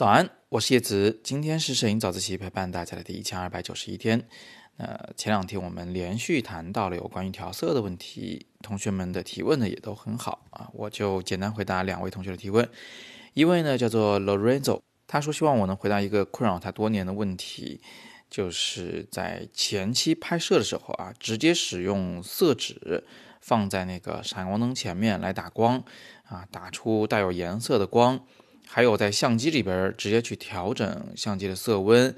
早安，我是叶子。今天是摄影早自习陪伴大家的第一千二百九十一天。呃，前两天我们连续谈到了有关于调色的问题，同学们的提问呢也都很好啊，我就简单回答两位同学的提问。一位呢叫做 Lorenzo，他说希望我能回答一个困扰他多年的问题，就是在前期拍摄的时候啊，直接使用色纸放在那个闪光灯前面来打光啊，打出带有颜色的光。还有在相机里边直接去调整相机的色温，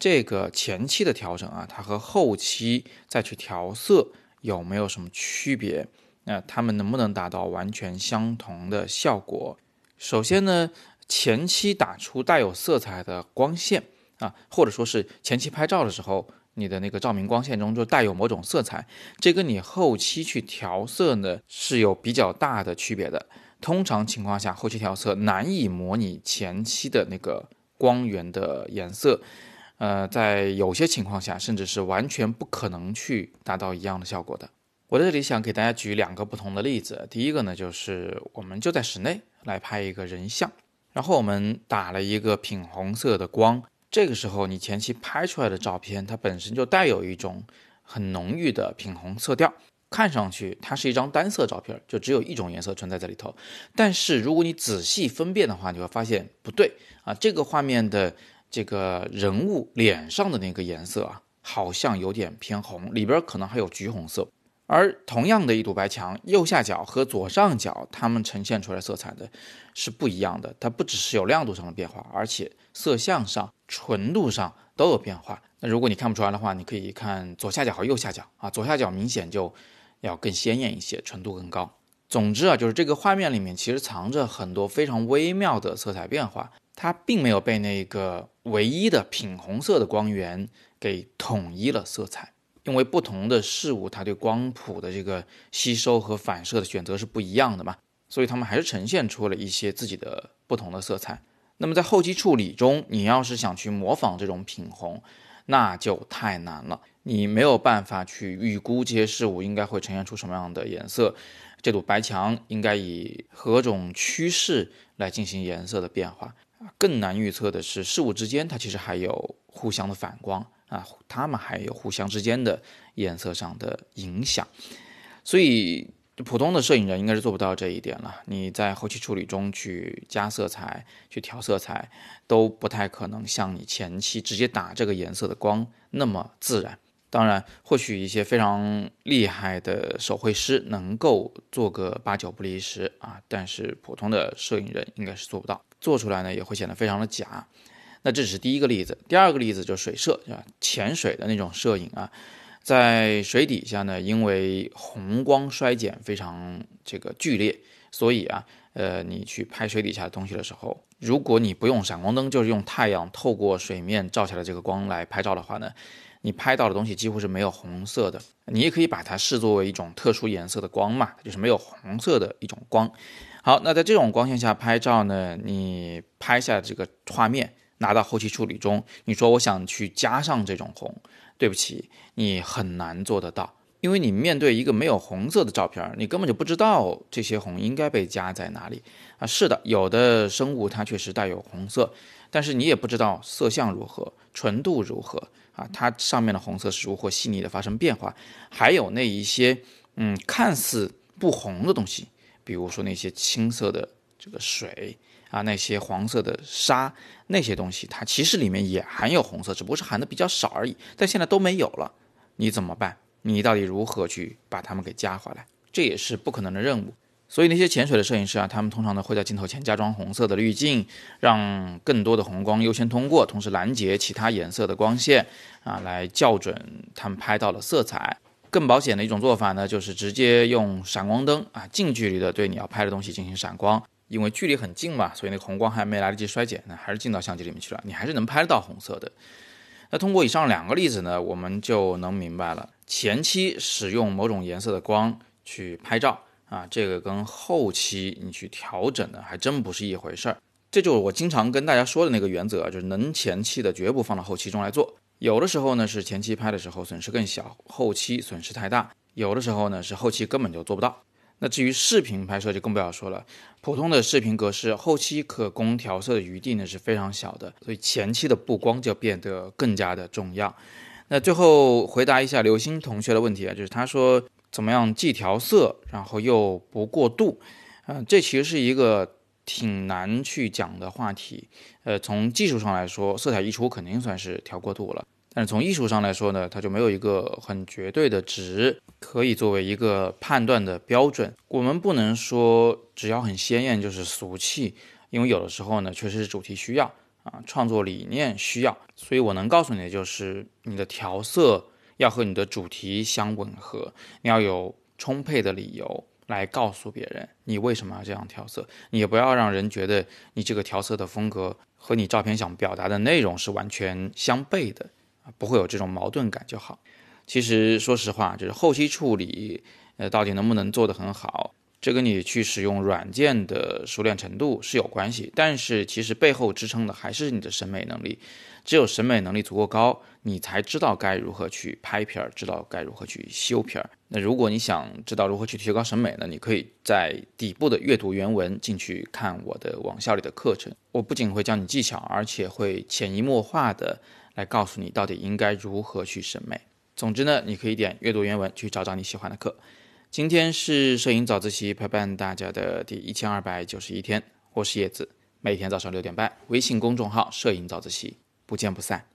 这个前期的调整啊，它和后期再去调色有没有什么区别？那它们能不能达到完全相同的效果？首先呢，前期打出带有色彩的光线啊，或者说是前期拍照的时候，你的那个照明光线中就带有某种色彩，这跟你后期去调色呢是有比较大的区别的。通常情况下，后期调色难以模拟前期的那个光源的颜色，呃，在有些情况下，甚至是完全不可能去达到一样的效果的。我在这里想给大家举两个不同的例子。第一个呢，就是我们就在室内来拍一个人像，然后我们打了一个品红色的光，这个时候你前期拍出来的照片，它本身就带有一种很浓郁的品红色调。看上去它是一张单色照片，就只有一种颜色存在在里头。但是如果你仔细分辨的话，你会发现不对啊，这个画面的这个人物脸上的那个颜色啊，好像有点偏红，里边可能还有橘红色。而同样的一堵白墙，右下角和左上角，它们呈现出来色彩的是不一样的。它不只是有亮度上的变化，而且色相上、纯度上都有变化。那如果你看不出来的话，你可以看左下角和右下角啊，左下角明显就。要更鲜艳一些，纯度更高。总之啊，就是这个画面里面其实藏着很多非常微妙的色彩变化，它并没有被那个唯一的品红色的光源给统一了色彩。因为不同的事物，它对光谱的这个吸收和反射的选择是不一样的嘛，所以它们还是呈现出了一些自己的不同的色彩。那么在后期处理中，你要是想去模仿这种品红，那就太难了。你没有办法去预估这些事物应该会呈现出什么样的颜色，这堵白墙应该以何种趋势来进行颜色的变化？更难预测的是事物之间它其实还有互相的反光啊，它们还有互相之间的颜色上的影响，所以普通的摄影人应该是做不到这一点了。你在后期处理中去加色彩、去调色彩，都不太可能像你前期直接打这个颜色的光那么自然。当然，或许一些非常厉害的手绘师能够做个八九不离十啊，但是普通的摄影人应该是做不到，做出来呢也会显得非常的假。那这只是第一个例子，第二个例子就是水摄，是吧？潜水的那种摄影啊，在水底下呢，因为红光衰减非常这个剧烈，所以啊，呃，你去拍水底下的东西的时候，如果你不用闪光灯，就是用太阳透过水面照下来这个光来拍照的话呢？你拍到的东西几乎是没有红色的，你也可以把它视作为一种特殊颜色的光嘛，就是没有红色的一种光。好，那在这种光线下拍照呢，你拍下这个画面拿到后期处理中，你说我想去加上这种红，对不起，你很难做得到，因为你面对一个没有红色的照片，你根本就不知道这些红应该被加在哪里啊。是的，有的生物它确实带有红色，但是你也不知道色相如何，纯度如何。啊，它上面的红色是如何细腻的发生变化？还有那一些嗯看似不红的东西，比如说那些青色的这个水啊，那些黄色的沙，那些东西它其实里面也含有红色，只不过是含的比较少而已。但现在都没有了，你怎么办？你到底如何去把它们给加回来？这也是不可能的任务。所以那些潜水的摄影师啊，他们通常呢会在镜头前加装红色的滤镜，让更多的红光优先通过，同时拦截其他颜色的光线啊，来校准他们拍到的色彩。更保险的一种做法呢，就是直接用闪光灯啊，近距离的对你要拍的东西进行闪光，因为距离很近嘛，所以那个红光还没来得及衰减呢，还是进到相机里面去了，你还是能拍得到红色的。那通过以上两个例子呢，我们就能明白了，前期使用某种颜色的光去拍照。啊，这个跟后期你去调整的还真不是一回事儿。这就是我经常跟大家说的那个原则，就是能前期的绝不放到后期中来做。有的时候呢是前期拍的时候损失更小，后期损失太大；有的时候呢是后期根本就做不到。那至于视频拍摄就更不要说了，普通的视频格式后期可供调色的余地呢是非常小的，所以前期的布光就变得更加的重要。那最后回答一下刘星同学的问题啊，就是他说怎么样既调色然后又不过度，嗯，这其实是一个挺难去讲的话题。呃，从技术上来说，色彩溢出肯定算是调过度了。但是从艺术上来说呢，它就没有一个很绝对的值可以作为一个判断的标准。我们不能说只要很鲜艳就是俗气，因为有的时候呢，确实是主题需要啊，创作理念需要。所以我能告诉你的就是，你的调色要和你的主题相吻合，你要有充沛的理由来告诉别人你为什么要这样调色。你也不要让人觉得你这个调色的风格和你照片想表达的内容是完全相悖的。不会有这种矛盾感就好。其实说实话，就是后期处理，呃，到底能不能做得很好，这跟你去使用软件的熟练程度是有关系。但是其实背后支撑的还是你的审美能力。只有审美能力足够高，你才知道该如何去拍片儿，知道该如何去修片儿。那如果你想知道如何去提高审美呢？你可以在底部的阅读原文进去看我的网校里的课程。我不仅会教你技巧，而且会潜移默化的。来告诉你到底应该如何去审美。总之呢，你可以点阅读原文去找找你喜欢的课。今天是摄影早自习陪伴大家的第一千二百九十一天，我是叶子，每天早上六点半，微信公众号“摄影早自习”，不见不散。